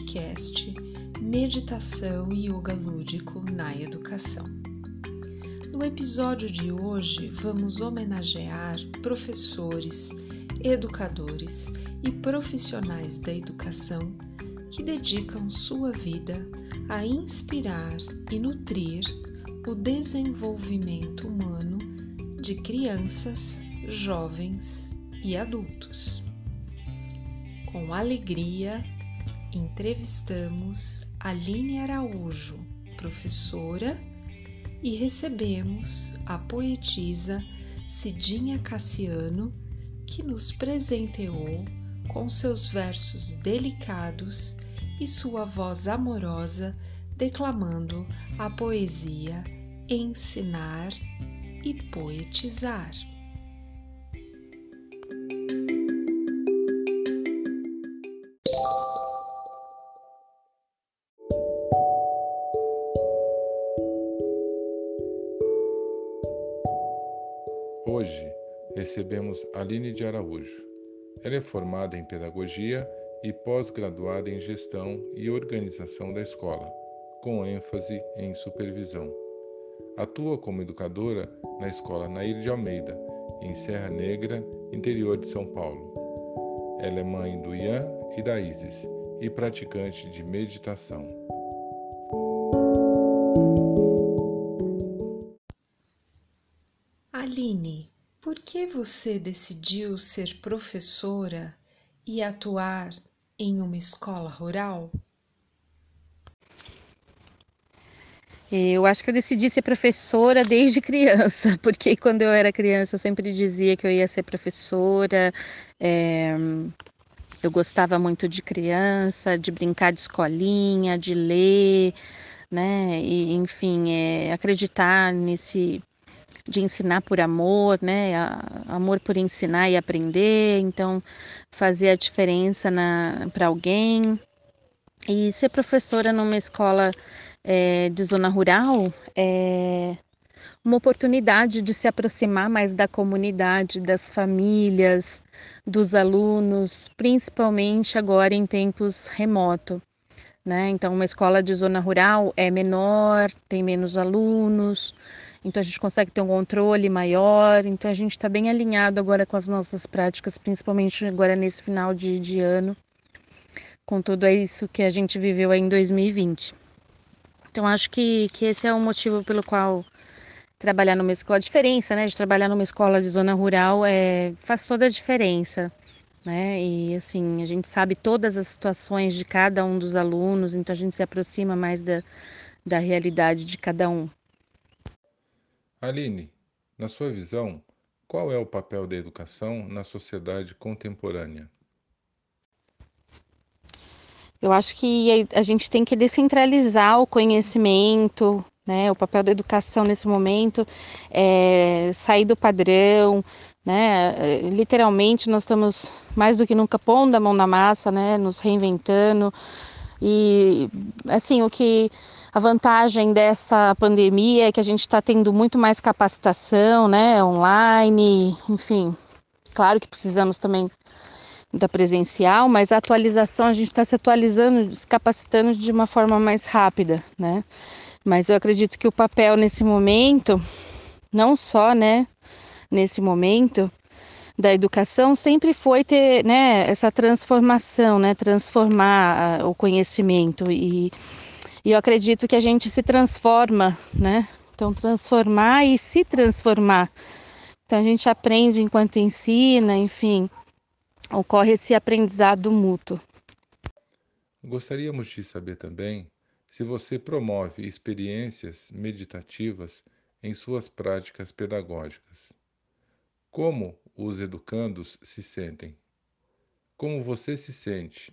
Podcast Meditação e Yoga Lúdico na Educação. No episódio de hoje, vamos homenagear professores, educadores e profissionais da educação que dedicam sua vida a inspirar e nutrir o desenvolvimento humano de crianças, jovens e adultos. Com alegria, entrevistamos Aline Araújo, professora, e recebemos a poetisa Cidinha Cassiano, que nos presenteou com seus versos delicados e sua voz amorosa declamando a poesia Ensinar e Poetizar. Hoje recebemos Aline de Araújo. Ela é formada em Pedagogia e pós-graduada em Gestão e Organização da Escola, com ênfase em Supervisão. Atua como educadora na Escola Nair de Almeida, em Serra Negra, interior de São Paulo. Ela é mãe do Ian e da Isis e praticante de meditação. Que você decidiu ser professora e atuar em uma escola rural? Eu acho que eu decidi ser professora desde criança, porque quando eu era criança eu sempre dizia que eu ia ser professora. É, eu gostava muito de criança, de brincar de escolinha, de ler, né? E, enfim, é, acreditar nesse de ensinar por amor, né? Amor por ensinar e aprender, então fazer a diferença para alguém. E ser professora numa escola é, de zona rural é uma oportunidade de se aproximar mais da comunidade, das famílias, dos alunos, principalmente agora em tempos remoto. Né? Então, uma escola de zona rural é menor, tem menos alunos, então a gente consegue ter um controle maior. Então a gente está bem alinhado agora com as nossas práticas, principalmente agora nesse final de, de ano, com tudo isso que a gente viveu aí em 2020. Então acho que, que esse é o motivo pelo qual trabalhar numa escola, a diferença né, de trabalhar numa escola de zona rural é, faz toda a diferença. Né? E assim, a gente sabe todas as situações de cada um dos alunos, então a gente se aproxima mais da, da realidade de cada um. Aline, na sua visão, qual é o papel da educação na sociedade contemporânea? Eu acho que a gente tem que descentralizar o conhecimento, né? O papel da educação nesse momento é sair do padrão, né? Literalmente nós estamos mais do que nunca pondo a mão na massa, né? Nos reinventando e assim o que a vantagem dessa pandemia é que a gente está tendo muito mais capacitação, né, online, enfim. Claro que precisamos também da presencial, mas a atualização a gente está se atualizando, se capacitando de uma forma mais rápida, né? Mas eu acredito que o papel nesse momento, não só, né, nesse momento da educação, sempre foi ter, né, essa transformação, né, transformar o conhecimento e e eu acredito que a gente se transforma, né? Então, transformar e se transformar. Então, a gente aprende enquanto ensina, enfim, ocorre esse aprendizado mútuo. Gostaríamos de saber também se você promove experiências meditativas em suas práticas pedagógicas. Como os educandos se sentem? Como você se sente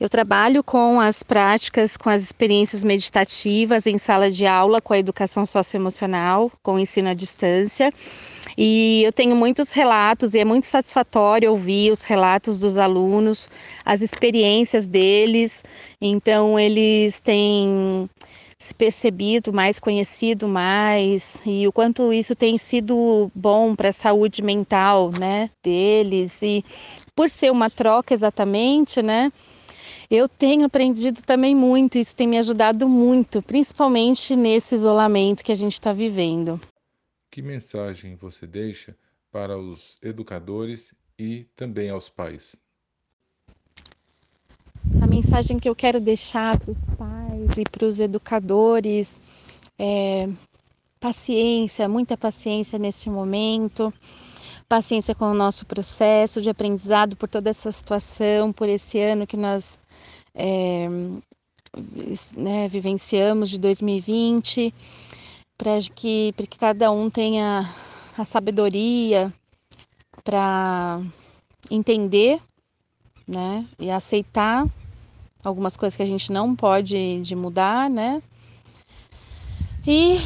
Eu trabalho com as práticas, com as experiências meditativas em sala de aula, com a educação socioemocional, com o ensino à distância. E eu tenho muitos relatos e é muito satisfatório ouvir os relatos dos alunos, as experiências deles. Então, eles têm se percebido mais, conhecido mais, e o quanto isso tem sido bom para a saúde mental, né, deles. E por ser uma troca exatamente, né, eu tenho aprendido também muito, isso tem me ajudado muito, principalmente nesse isolamento que a gente está vivendo. Que mensagem você deixa para os educadores e também aos pais? A mensagem que eu quero deixar para os pais e para os educadores é paciência, muita paciência nesse momento, paciência com o nosso processo de aprendizado por toda essa situação, por esse ano que nós é, né, vivenciamos de 2020, para que, que cada um tenha a sabedoria para entender né, e aceitar algumas coisas que a gente não pode de mudar, né? E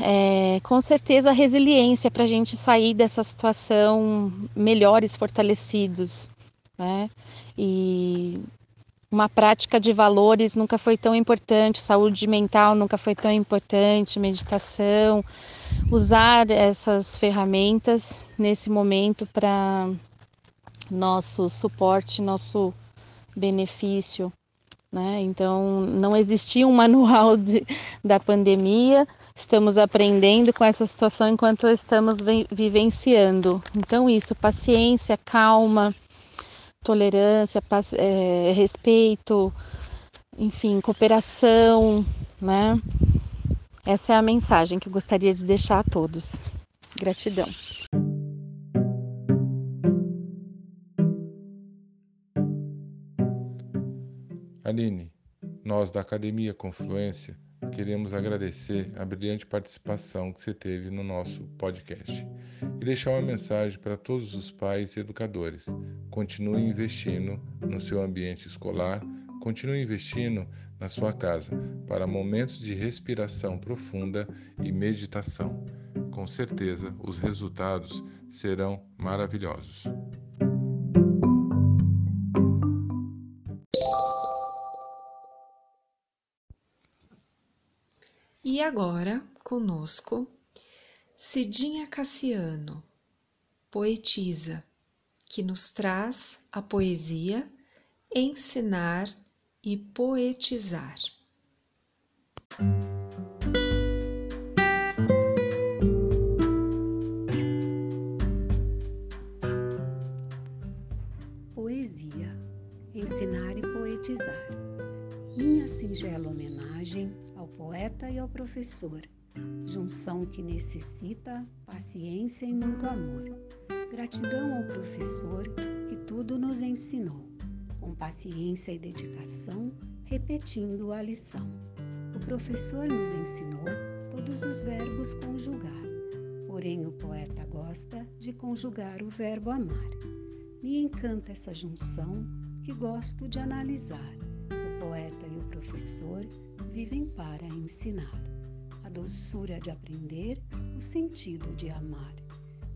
é, com certeza resiliência para a gente sair dessa situação melhores, fortalecidos, né? E uma prática de valores nunca foi tão importante, saúde mental nunca foi tão importante, meditação, usar essas ferramentas nesse momento para nosso suporte, nosso benefício. Né? Então, não existia um manual de, da pandemia, estamos aprendendo com essa situação enquanto estamos vivenciando. Então, isso, paciência, calma, tolerância, é, respeito, enfim, cooperação, né? Essa é a mensagem que eu gostaria de deixar a todos. Gratidão. Aline, nós da Academia Confluência queremos agradecer a brilhante participação que você teve no nosso podcast e deixar uma mensagem para todos os pais e educadores. Continue investindo no seu ambiente escolar, continue investindo na sua casa para momentos de respiração profunda e meditação. Com certeza, os resultados serão maravilhosos. Agora, conosco, Cidinha Cassiano, poetisa, que nos traz a poesia Ensinar e Poetizar. Poesia, ensinar e poetizar. Minha singela homenagem poeta e ao professor, junção que necessita paciência e muito amor. Gratidão ao professor que tudo nos ensinou, com paciência e dedicação, repetindo a lição. O professor nos ensinou todos os verbos conjugar, porém o poeta gosta de conjugar o verbo amar. Me encanta essa junção que gosto de analisar. O poeta e o professor vivem para ensinar a doçura de aprender, o sentido de amar.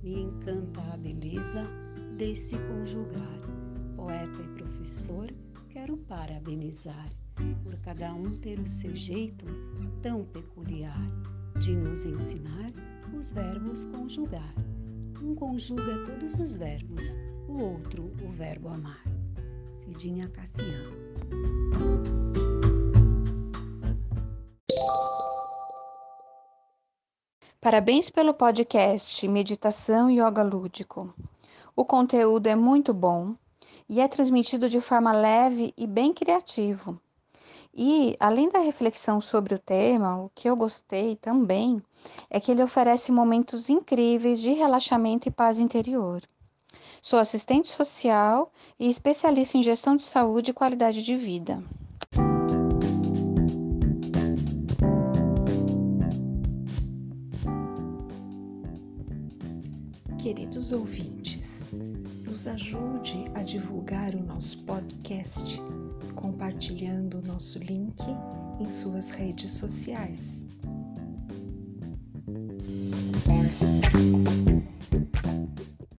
Me encanta a beleza desse conjugar. Poeta e professor, quero parabenizar por cada um ter o seu jeito tão peculiar de nos ensinar os verbos conjugar. Um conjuga todos os verbos, o outro o verbo amar. Cidinha Cassiano. Parabéns pelo podcast Meditação Yoga Lúdico. O conteúdo é muito bom e é transmitido de forma leve e bem criativo. E, além da reflexão sobre o tema, o que eu gostei também é que ele oferece momentos incríveis de relaxamento e paz interior. Sou assistente social e especialista em gestão de saúde e qualidade de vida. queridos ouvintes, nos ajude a divulgar o nosso podcast compartilhando o nosso link em suas redes sociais.